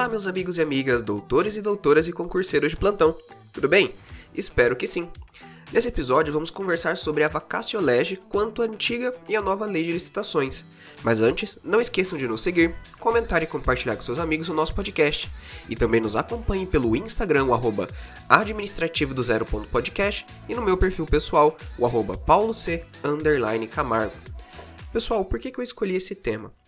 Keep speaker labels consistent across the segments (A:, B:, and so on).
A: Olá, meus amigos e amigas, doutores e doutoras e concurseiros de plantão. Tudo bem? Espero que sim. Nesse episódio, vamos conversar sobre a vacatio lege quanto a antiga e a nova lei de licitações. Mas antes, não esqueçam de nos seguir, comentar e compartilhar com seus amigos o nosso podcast. E também nos acompanhem pelo Instagram, o arroba administrativo do e no meu perfil pessoal, o arroba. Pessoal, por que, que eu escolhi esse tema?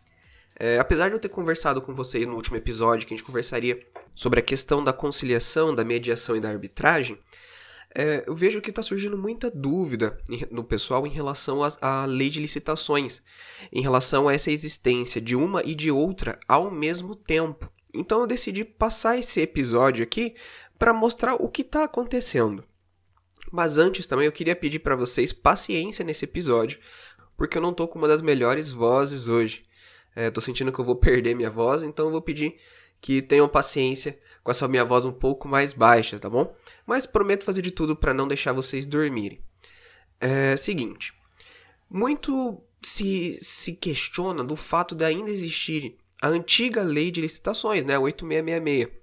A: É, apesar de eu ter conversado com vocês no último episódio, que a gente conversaria sobre a questão da conciliação, da mediação e da arbitragem, é, eu vejo que está surgindo muita dúvida no pessoal em relação à lei de licitações, em relação a essa existência de uma e de outra ao mesmo tempo. Então eu decidi passar esse episódio aqui para mostrar o que está acontecendo. Mas antes também eu queria pedir para vocês paciência nesse episódio, porque eu não estou com uma das melhores vozes hoje. É, sentindo que eu vou perder minha voz, então eu vou pedir que tenham paciência com essa minha voz um pouco mais baixa, tá bom? Mas prometo fazer de tudo para não deixar vocês dormirem. É seguinte, muito se, se questiona do fato de ainda existir a antiga lei de licitações, né, 8666.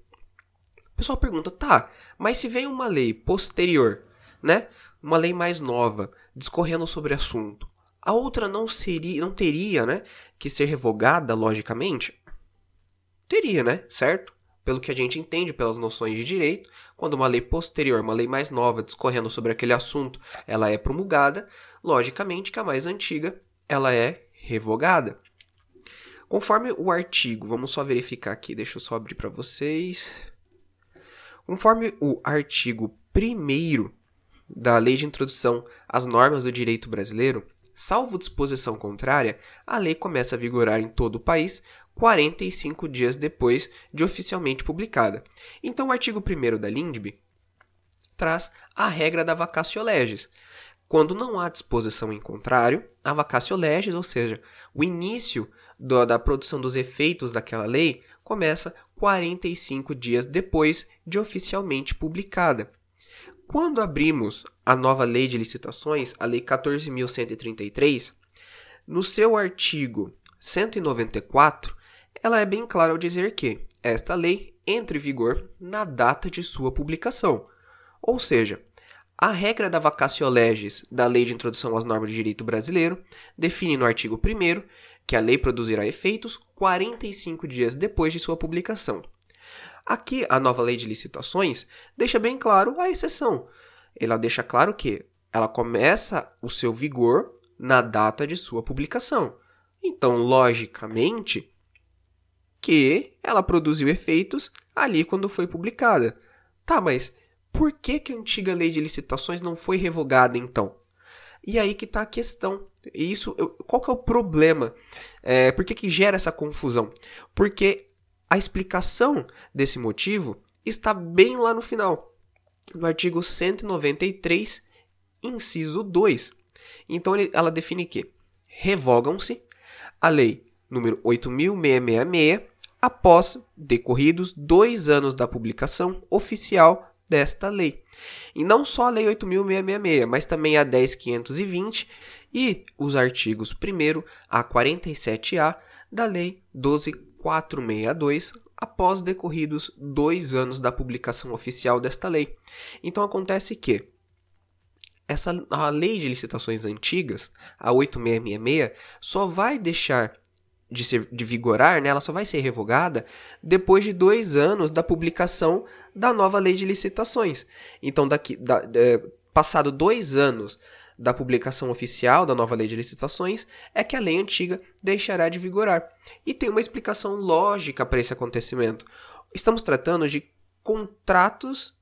A: O pessoal pergunta, tá, mas se vem uma lei posterior, né, uma lei mais nova, discorrendo sobre o assunto, a outra não seria, não teria, né, que ser revogada logicamente? Teria, né, certo? pelo que a gente entende pelas noções de direito, quando uma lei posterior, uma lei mais nova, discorrendo sobre aquele assunto, ela é promulgada, logicamente que a mais antiga, ela é revogada. Conforme o artigo, vamos só verificar aqui, deixa eu só abrir para vocês. Conforme o artigo 1 da Lei de Introdução às Normas do Direito Brasileiro, salvo disposição contrária, a lei começa a vigorar em todo o país 45 dias depois de oficialmente publicada. Então, o artigo 1 da LINDB traz a regra da vacatio legis. Quando não há disposição em contrário, a vacatio legis, ou seja, o início do, da produção dos efeitos daquela lei, começa 45 dias depois de oficialmente publicada. Quando abrimos a nova lei de licitações, a Lei 14.133, no seu artigo 194, ela é bem clara ao dizer que esta lei entra em vigor na data de sua publicação. Ou seja, a regra da vacatio legis da Lei de Introdução às Normas de Direito Brasileiro define no artigo 1 que a lei produzirá efeitos 45 dias depois de sua publicação. Aqui, a nova lei de licitações deixa bem claro a exceção. Ela deixa claro que ela começa o seu vigor na data de sua publicação. Então, logicamente, que ela produziu efeitos ali quando foi publicada. Tá, mas por que, que a antiga lei de licitações não foi revogada então? E aí que está a questão. E isso, qual que é o problema? É, por que, que gera essa confusão? Porque a explicação desse motivo está bem lá no final, no artigo 193, inciso 2. Então ela define que revogam-se a lei número 8.666 após decorridos dois anos da publicação oficial desta lei. E não só a Lei 8.666, mas também a 10.520 e os artigos 1 a 47A da Lei 12.462, após decorridos dois anos da publicação oficial desta lei. Então acontece que essa a lei de licitações antigas, a 8666, só vai deixar de, ser, de vigorar, né, ela só vai ser revogada depois de dois anos da publicação da nova lei de licitações. Então, daqui, da, é, passado dois anos da publicação oficial da nova lei de licitações, é que a lei antiga deixará de vigorar. E tem uma explicação lógica para esse acontecimento. Estamos tratando de contratos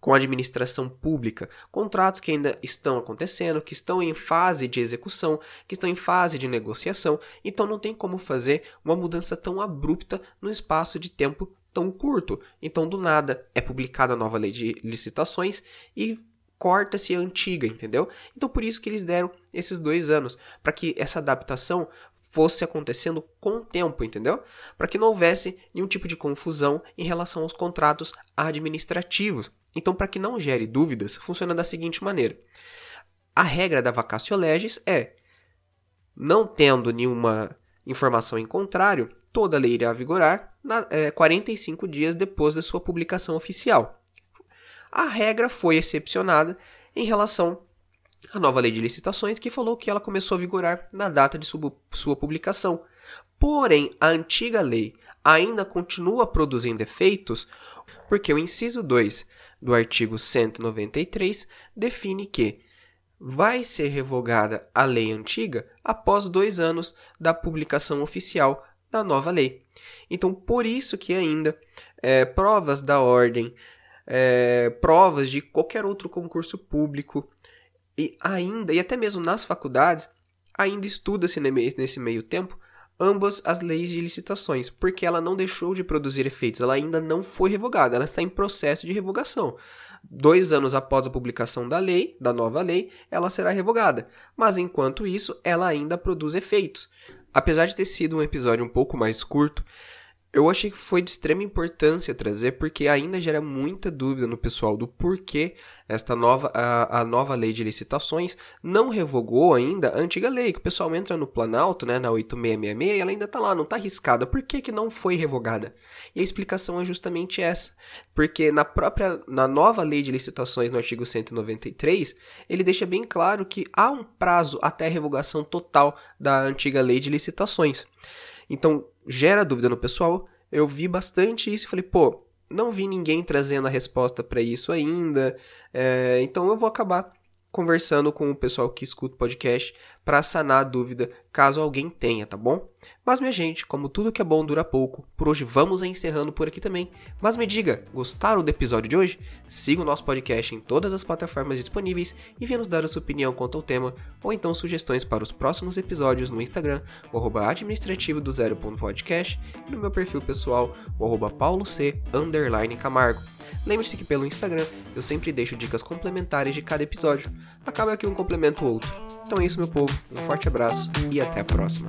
A: com a administração pública, contratos que ainda estão acontecendo, que estão em fase de execução, que estão em fase de negociação, então não tem como fazer uma mudança tão abrupta no espaço de tempo tão curto. Então, do nada, é publicada a nova lei de licitações e corta-se a antiga, entendeu? Então, por isso que eles deram esses dois anos, para que essa adaptação fosse acontecendo com o tempo, entendeu? Para que não houvesse nenhum tipo de confusão em relação aos contratos administrativos. Então, para que não gere dúvidas, funciona da seguinte maneira: a regra da vacatio legis é, não tendo nenhuma informação em contrário, toda lei irá vigorar na, é, 45 dias depois da sua publicação oficial. A regra foi excepcionada em relação à nova lei de licitações, que falou que ela começou a vigorar na data de sua publicação. Porém, a antiga lei ainda continua produzindo efeitos, porque o inciso 2 do artigo 193 define que vai ser revogada a lei antiga após dois anos da publicação oficial da nova lei. Então, por isso que ainda é, provas da ordem, é, provas de qualquer outro concurso público e ainda, e até mesmo nas faculdades, ainda estuda-se nesse meio tempo ambas as leis de licitações, porque ela não deixou de produzir efeitos, ela ainda não foi revogada, ela está em processo de revogação. Dois anos após a publicação da lei, da nova lei, ela será revogada, mas enquanto isso, ela ainda produz efeitos. Apesar de ter sido um episódio um pouco mais curto, eu achei que foi de extrema importância trazer, porque ainda gera muita dúvida no pessoal do porquê esta nova, a, a nova lei de licitações não revogou ainda a antiga lei, que o pessoal entra no Planalto, né, na 8666, e ela ainda está lá, não está arriscada. Por que, que não foi revogada? E a explicação é justamente essa. Porque na própria, na nova lei de licitações, no artigo 193, ele deixa bem claro que há um prazo até a revogação total da antiga lei de licitações. Então, gera dúvida no pessoal. Eu vi bastante isso e falei, pô, não vi ninguém trazendo a resposta para isso ainda. É, então eu vou acabar conversando com o pessoal que escuta o podcast para sanar a dúvida, caso alguém tenha, tá bom? Mas minha gente, como tudo que é bom dura pouco, por hoje vamos encerrando por aqui também. Mas me diga, gostaram do episódio de hoje? Siga o nosso podcast em todas as plataformas disponíveis e venha nos dar a sua opinião quanto ao tema, ou então sugestões para os próximos episódios no Instagram, o arroba administrativo do zero.podcast e no meu perfil pessoal, o arroba. Lembre-se que pelo Instagram eu sempre deixo dicas complementares de cada episódio. Acaba que um complementa o outro. Então é isso, meu povo. Um forte abraço e até a próxima.